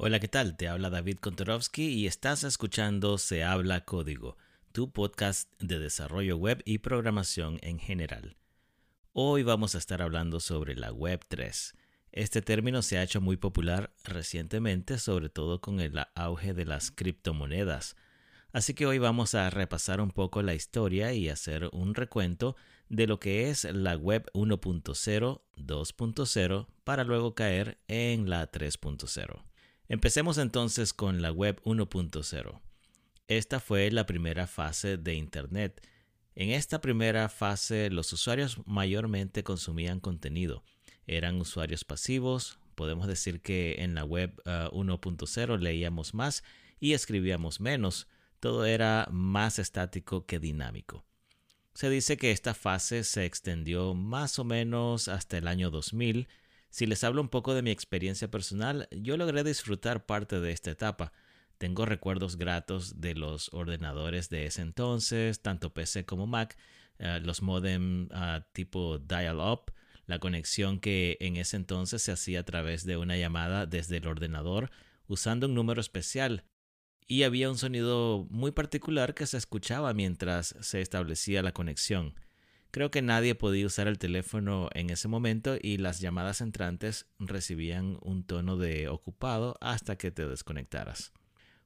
Hola, ¿qué tal? Te habla David Kontorovsky y estás escuchando Se habla código, tu podcast de desarrollo web y programación en general. Hoy vamos a estar hablando sobre la Web 3. Este término se ha hecho muy popular recientemente, sobre todo con el auge de las criptomonedas. Así que hoy vamos a repasar un poco la historia y hacer un recuento de lo que es la Web 1.0, 2.0, para luego caer en la 3.0. Empecemos entonces con la web 1.0. Esta fue la primera fase de Internet. En esta primera fase los usuarios mayormente consumían contenido. Eran usuarios pasivos. Podemos decir que en la web 1.0 uh, leíamos más y escribíamos menos. Todo era más estático que dinámico. Se dice que esta fase se extendió más o menos hasta el año 2000 si les hablo un poco de mi experiencia personal, yo logré disfrutar parte de esta etapa. Tengo recuerdos gratos de los ordenadores de ese entonces, tanto PC como Mac, eh, los modem ah, tipo dial-up, la conexión que en ese entonces se hacía a través de una llamada desde el ordenador usando un número especial. Y había un sonido muy particular que se escuchaba mientras se establecía la conexión. Creo que nadie podía usar el teléfono en ese momento y las llamadas entrantes recibían un tono de ocupado hasta que te desconectaras.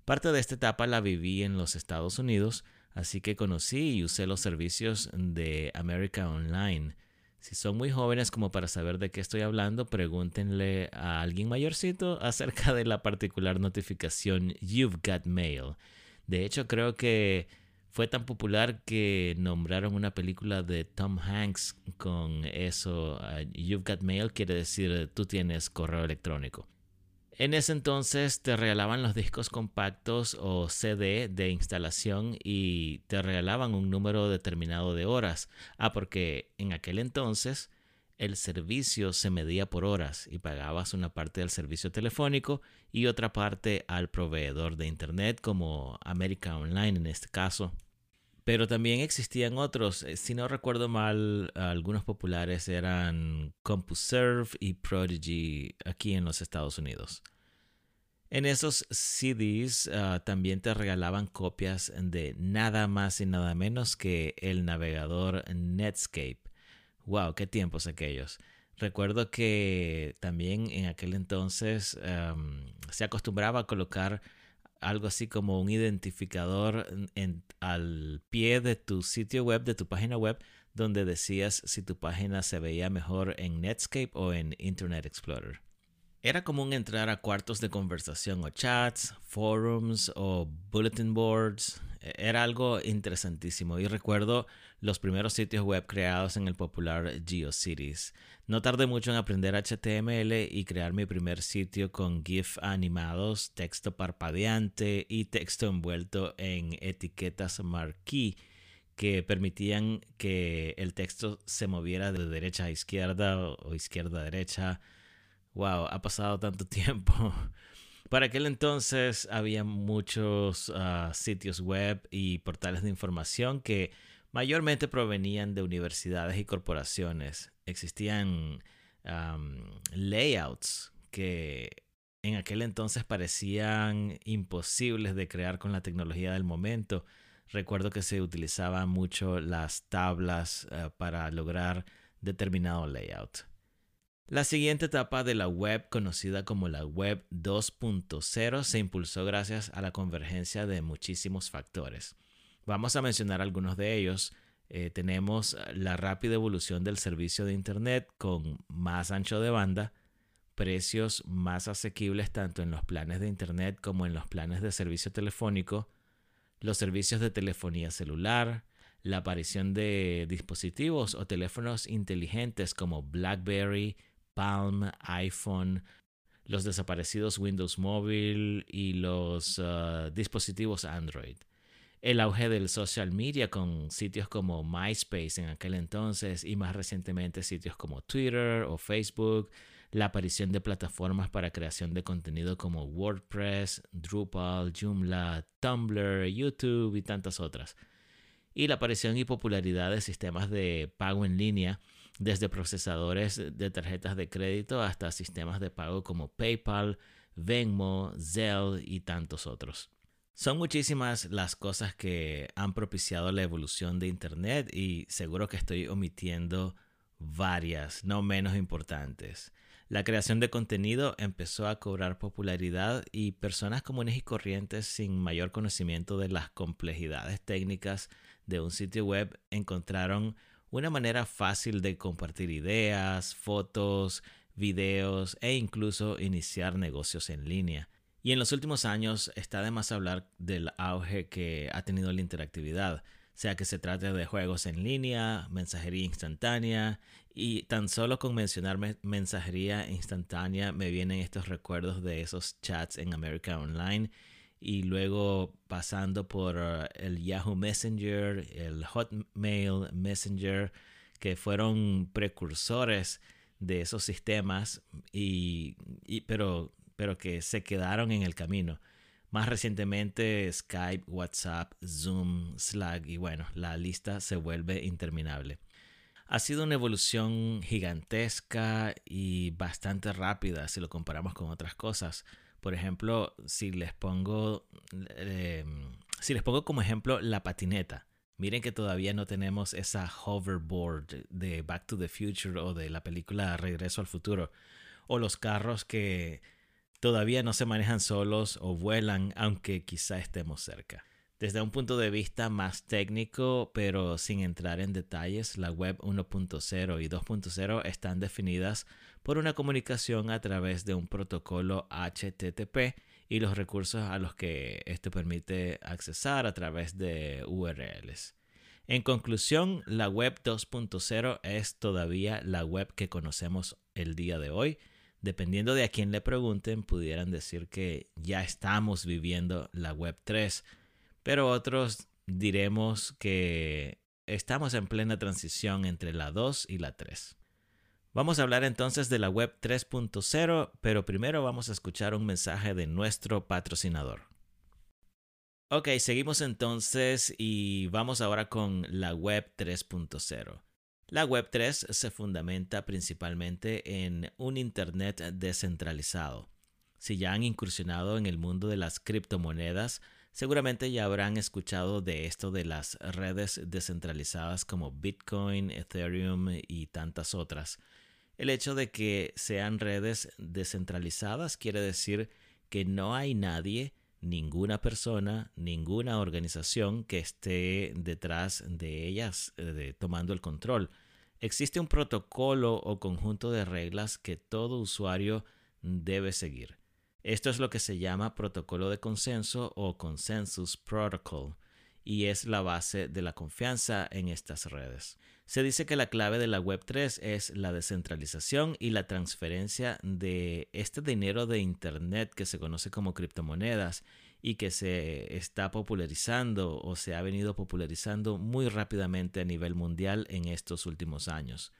Parte de esta etapa la viví en los Estados Unidos, así que conocí y usé los servicios de America Online. Si son muy jóvenes como para saber de qué estoy hablando, pregúntenle a alguien mayorcito acerca de la particular notificación You've Got Mail. De hecho, creo que fue tan popular que nombraron una película de Tom Hanks con eso. Uh, You've got mail quiere decir tú tienes correo electrónico. En ese entonces te regalaban los discos compactos o CD de instalación y te regalaban un número determinado de horas. Ah, porque en aquel entonces el servicio se medía por horas y pagabas una parte del servicio telefónico y otra parte al proveedor de Internet como América Online en este caso. Pero también existían otros, eh, si no recuerdo mal, algunos populares eran CompuServe y Prodigy aquí en los Estados Unidos. En esos CDs ah, también te regalaban copias de nada más y nada menos que el navegador Netscape. ¡Wow! ¡Qué tiempos aquellos! Recuerdo que también en aquel entonces se acostumbraba a colocar algo así como un identificador en, al pie de tu sitio web, de tu página web, donde decías si tu página se veía mejor en Netscape o en Internet Explorer. Era común entrar a cuartos de conversación o chats, forums o bulletin boards. E, era algo interesantísimo y recuerdo los primeros sitios web creados en el popular GeoCities. No tardé mucho en aprender HTML y crear mi primer sitio con GIF animados, texto parpadeante y texto envuelto en etiquetas marquee que permitían que el texto se moviera de derecha a izquierda o izquierda a derecha. Wow, ha pasado tanto tiempo. Para aquel entonces había muchos ah, sitios web y portales de información que mayormente provenían de universidades y corporaciones. Existían layouts que en aquel entonces parecían imposibles de crear con la tecnología del momento. Recuerdo que se utilizaban mucho las tablas eh, para lograr determinado layout. La siguiente etapa de la web, conocida como la web 2.0, se impulsó gracias a la convergencia de muchísimos factores. Vamos a mencionar algunos de ellos. Eh, tenemos la rápida evolución del servicio de Internet con más ancho de banda, precios más asequibles tanto en los planes de Internet como en los planes de servicio telefónico, los servicios de telefonía celular, la aparición de dispositivos o teléfonos inteligentes como BlackBerry, Palm, iPhone, los desaparecidos Windows Mobile y los uh, dispositivos Android el auge del social media con sitios como MySpace en aquel entonces y más recientemente sitios como Twitter o Facebook, la aparición de plataformas para creación de contenido como WordPress, Drupal, Joomla, Tumblr, YouTube y tantas otras. Y la aparición y popularidad de sistemas de pago en línea, desde procesadores de tarjetas de crédito hasta sistemas de pago como PayPal, Venmo, Zelle y tantos otros. Son muchísimas las cosas que han propiciado la evolución de Internet y seguro que estoy omitiendo varias, no menos importantes. La creación de contenido empezó a cobrar popularidad y personas comunes y corrientes sin mayor conocimiento de las complejidades técnicas de un sitio web encontraron una manera fácil de compartir ideas, fotos, videos e incluso iniciar negocios en línea. Y en los últimos años está de más hablar del auge que ha tenido la interactividad sea que se trate de juegos en línea, mensajería instantánea, y tan solo con mencionar mensajería instantánea me vienen estos recuerdos de esos chats en America Online y luego pasando por uh, el Yahoo Messenger, el Hotmail Messenger, que fueron precursores de esos sistemas, y, pero, pero que se quedaron en el camino. Más recientemente Skype, WhatsApp, Zoom, Slack y bueno, la lista se vuelve interminable. Ha sido una evolución gigantesca y bastante rápida si lo comparamos con otras cosas. Por ejemplo, si les pongo, em, si les pongo como ejemplo la patineta. Miren que todavía no tenemos esa hoverboard de Back to the Future o de la película Regreso al Futuro. O los carros que todavía no se manejan solos o vuelan, aunque quizá estemos cerca. Desde un punto de vista más técnico, pero sin entrar en detalles, la web 1.0 y 2.0 están definidas por una comunicación a través de un protocolo HTTP y los recursos a los que esto permite accesar a través de URLs. En conclusión, la web 2.0 es todavía la web que conocemos el día de hoy, dependiendo de a quién le pregunten, pudieran decir que ya estamos viviendo la Web 3, pero otros diremos que estamos en plena transición entre la 2 y la 3. Vamos a hablar entonces de la Web 3.0, pero primero vamos a escuchar un mensaje de nuestro patrocinador. Ok, seguimos entonces y vamos ahora con la Web 3.0. La Web3 se fundamenta principalmente en un Internet descentralizado. Si ya han incursionado en el mundo de las criptomonedas, seguramente ya habrán escuchado de esto de las redes descentralizadas como Bitcoin, Ethereum y tantas otras. El hecho de que sean redes descentralizadas quiere decir que no hay nadie, ninguna persona, ninguna organización que esté detrás de ellas eh, tomando el control. Existe un protocolo o conjunto de reglas que todo usuario debe seguir. Esto es lo que se llama protocolo de consenso o consensus protocol y es la base de la confianza en estas redes. Se dice que la clave de la Web3 es la descentralización y la transferencia de este dinero de Internet que se conoce como criptomonedas y que se está popularizando o se ha venido popularizando muy rápidamente a nivel mundial en estos últimos años.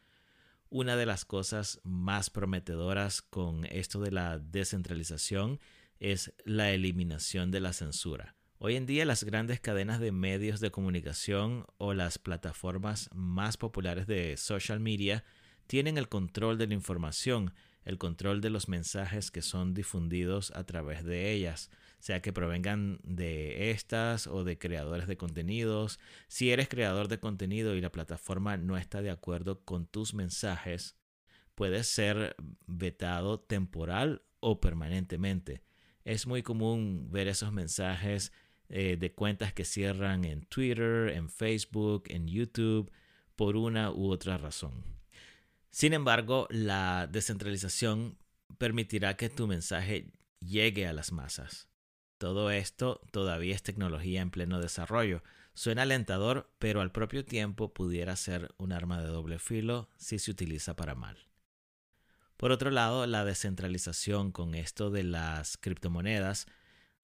Una de las cosas más prometedoras con esto de la descentralización es la eliminación de la censura. Hoy en día las grandes cadenas de medios de comunicación o las plataformas más populares de social media tienen el control de la información, el control de los mensajes que son difundidos a través de ellas, sea que provengan de estas o de creadores de contenidos. Si eres creador de contenido y la plataforma no está de acuerdo con tus mensajes, puedes ser vetado temporal o permanentemente. Es muy común ver esos mensajes eh, de cuentas que cierran en Twitter, en Facebook, en YouTube, por una u otra razón. Sin embargo, la descentralización permitirá que tu mensaje llegue a las masas. Todo esto todavía es tecnología en pleno desarrollo. Suena alentador, pero al propio tiempo pudiera ser un arma de doble filo si se utiliza para mal. Por otro lado, la descentralización con esto de las criptomonedas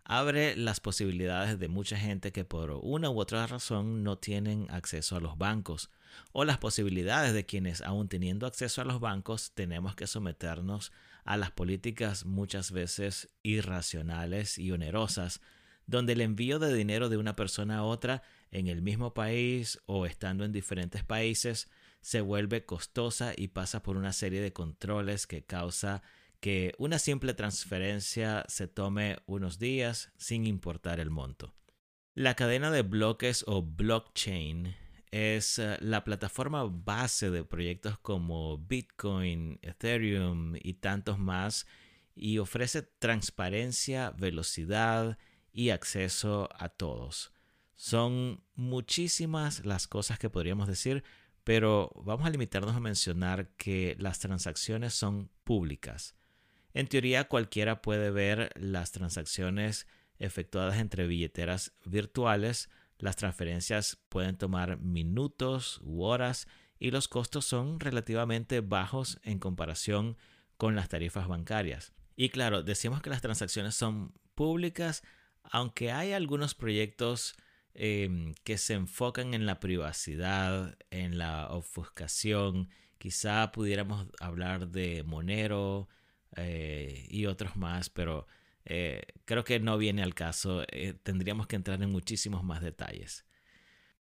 abre las posibilidades de mucha gente que por una u otra razón no tienen acceso a los bancos, o las posibilidades de quienes aún teniendo acceso a los bancos tenemos que someternos a las políticas muchas veces irracionales y onerosas, donde el envío de dinero de una persona a otra en el mismo país o estando en diferentes países se vuelve costosa y pasa por una serie de controles que causa que una simple transferencia se tome unos días sin importar el monto. La cadena de bloques o blockchain es eh, la plataforma base de proyectos como Bitcoin, Ethereum y tantos más y ofrece transparencia, velocidad y acceso a todos. Son muchísimas las cosas que podríamos decir, pero vamos a limitarnos a mencionar que las transacciones son públicas. En teoría cualquiera puede ver las transacciones efectuadas entre billeteras virtuales, las transferencias pueden tomar minutos u horas y los costos son relativamente bajos en comparación con las tarifas bancarias. Y claro, decimos que las transacciones son públicas, aunque hay algunos proyectos em, que se enfocan en la privacidad, en la ofuscación. Quizá pudiéramos hablar de Monero eh, y otros más, pero eh, creo que no viene al caso. Eh, tendríamos que entrar en muchísimos más detalles.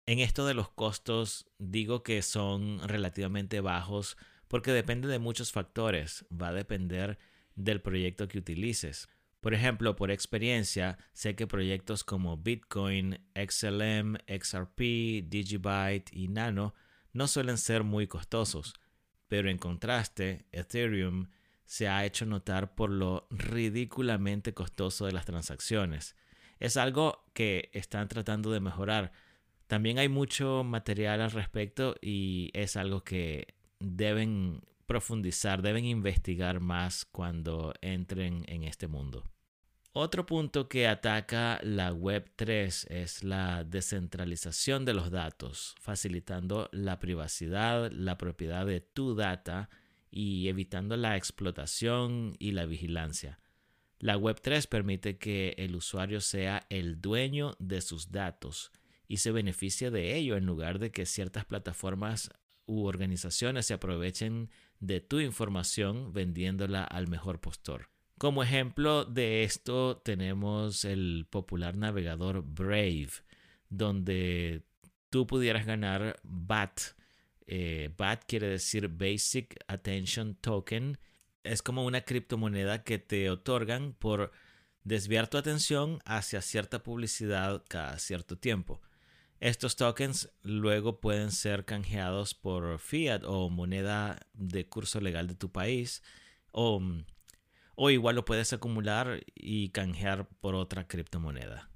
En esto de los costos, digo que son relativamente bajos porque depende de muchos factores. Va a depender del proyecto que utilices. Por ejemplo, por experiencia, sé que proyectos como Bitcoin, XLM, XRP, Digibyte y Nano no suelen ser muy costosos, pero en contraste, Ethereum se ha hecho notar por lo ridículamente costoso de las transacciones. Es algo que están tratando de mejorar. También hay mucho material al respecto y es algo que deben profundizar, deben investigar más cuando entren en este mundo. Otro punto que ataca la Web 3 es la descentralización de los datos, facilitando la privacidad, la propiedad de tu data y evitando la explotación y la vigilancia. La Web 3 permite que el usuario sea el dueño de sus datos y se beneficie de ello en lugar de que ciertas plataformas u organizaciones se aprovechen de tu información vendiéndola al mejor postor. Como ejemplo de esto tenemos el popular navegador Brave, donde tú pudieras ganar BAT. Eh, BAT quiere decir Basic Attention Token. Es como una criptomoneda que te otorgan por desviar tu atención hacia cierta publicidad cada cierto tiempo. Estos tokens luego pueden ser canjeados por fiat o moneda de curso legal de tu país o, o igual lo puedes acumular y canjear por otra criptomoneda.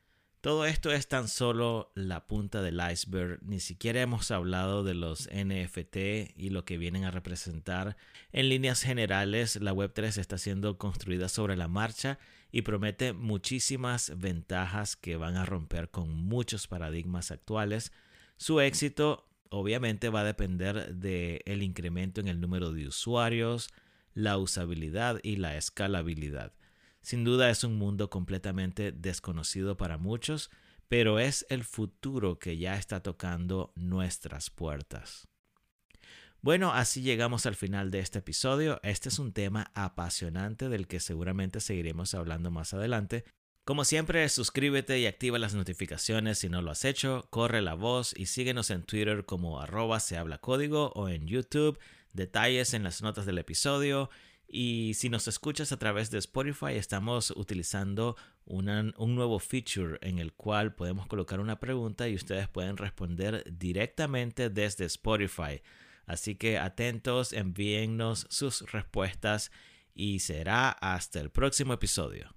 Todo esto es tan solo la punta del iceberg, ni siquiera hemos hablado de los NFT y lo que vienen a representar. En líneas generales, la Web3 está siendo construida sobre la marcha y promete muchísimas ventajas que van a romper con muchos paradigmas actuales. Su éxito obviamente va a depender del incremento en el número de usuarios, la usabilidad y la escalabilidad. Sin duda es un mundo completamente desconocido para muchos, pero es el futuro que ya está tocando nuestras puertas. Bueno, así llegamos al final de este episodio. Este es un tema apasionante del que seguramente seguiremos hablando más adelante. Como siempre, suscríbete y activa las notificaciones si no lo has hecho, corre la voz y síguenos en Twitter como arroba se habla código o en YouTube, detalles en las notas del episodio y si nos escuchas a través de Spotify, estamos utilizando un nuevo feature en el cual podemos colocar una pregunta y ustedes pueden responder directamente desde Spotify. Así que atentos, envíennos sus respuestas y será hasta el próximo episodio.